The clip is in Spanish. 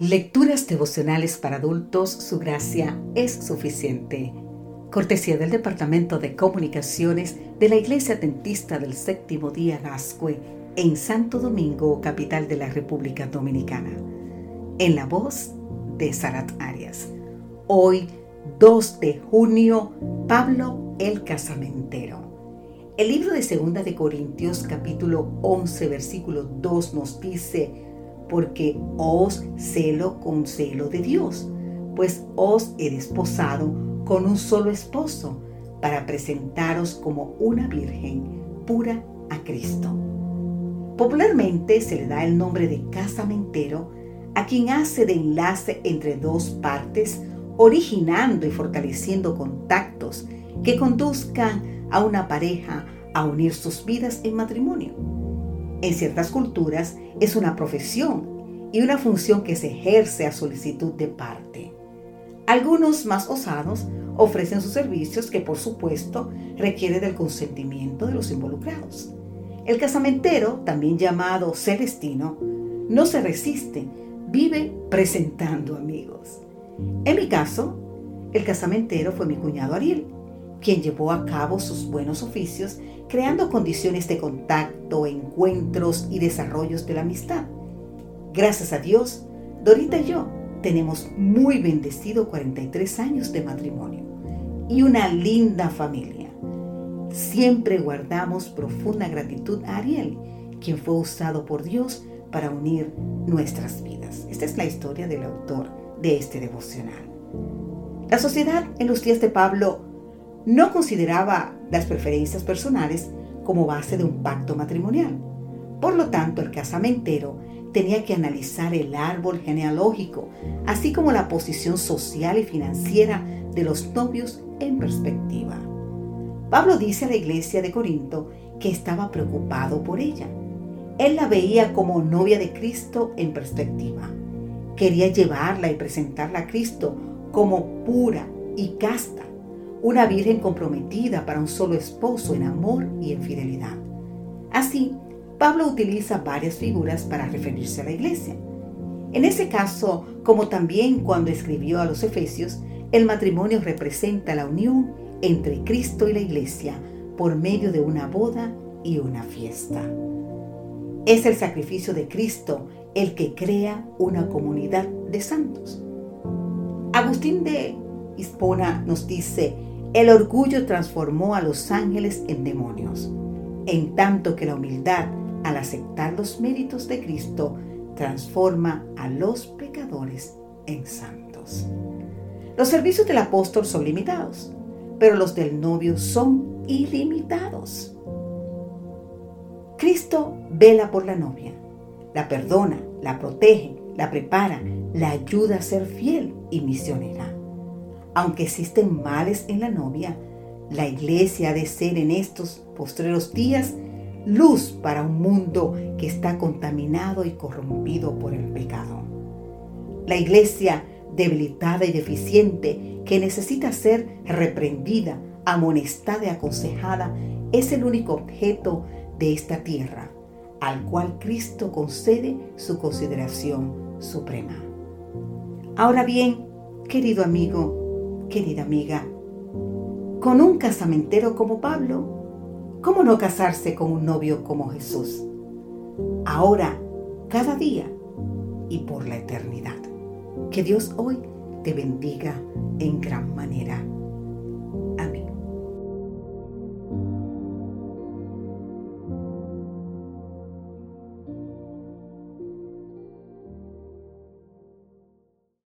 Lecturas devocionales para adultos, su gracia es suficiente. Cortesía del Departamento de Comunicaciones de la Iglesia Dentista del Séptimo Día Gascue en Santo Domingo, capital de la República Dominicana. En la voz de Sarat Arias. Hoy, 2 de junio, Pablo el Casamentero. El libro de Segunda de Corintios capítulo 11 versículo 2 nos dice, porque os celo con celo de Dios, pues os he desposado con un solo esposo, para presentaros como una virgen pura a Cristo. Popularmente se le da el nombre de casamentero a quien hace de enlace entre dos partes, originando y fortaleciendo contactos que conduzcan a una pareja a unir sus vidas en matrimonio. En ciertas culturas es una profesión y una función que se ejerce a solicitud de parte. Algunos más osados ofrecen sus servicios que por supuesto requiere del consentimiento de los involucrados. El casamentero, también llamado celestino, no se resiste, vive presentando amigos. En mi caso, el casamentero fue mi cuñado Ariel, quien llevó a cabo sus buenos oficios creando condiciones de contacto, encuentros y desarrollos de la amistad. Gracias a Dios, Dorita y yo tenemos muy bendecido 43 años de matrimonio y una linda familia. Siempre guardamos profunda gratitud a Ariel, quien fue usado por Dios para unir nuestras vidas. Esta es la historia del autor de este devocional. La sociedad en los días de Pablo no consideraba las preferencias personales como base de un pacto matrimonial. Por lo tanto, el casamentero tenía que analizar el árbol genealógico, así como la posición social y financiera de los novios en perspectiva. Pablo dice a la iglesia de Corinto que estaba preocupado por ella. Él la veía como novia de Cristo en perspectiva. Quería llevarla y presentarla a Cristo como pura y casta una virgen comprometida para un solo esposo en amor y en fidelidad. Así, Pablo utiliza varias figuras para referirse a la iglesia. En ese caso, como también cuando escribió a los Efesios, el matrimonio representa la unión entre Cristo y la iglesia por medio de una boda y una fiesta. Es el sacrificio de Cristo el que crea una comunidad de santos. Agustín de Hispona nos dice, el orgullo transformó a los ángeles en demonios, en tanto que la humildad, al aceptar los méritos de Cristo, transforma a los pecadores en santos. Los servicios del apóstol son limitados, pero los del novio son ilimitados. Cristo vela por la novia, la perdona, la protege, la prepara, la ayuda a ser fiel y misionera. Aunque existen males en la novia, la iglesia ha de ser en estos postreros días luz para un mundo que está contaminado y corrompido por el pecado. La iglesia debilitada y deficiente que necesita ser reprendida, amonestada y aconsejada es el único objeto de esta tierra al cual Cristo concede su consideración suprema. Ahora bien, querido amigo, querida amiga, con un casamentero como Pablo, ¿cómo no casarse con un novio como Jesús? Ahora, cada día y por la eternidad. Que Dios hoy te bendiga en gran manera.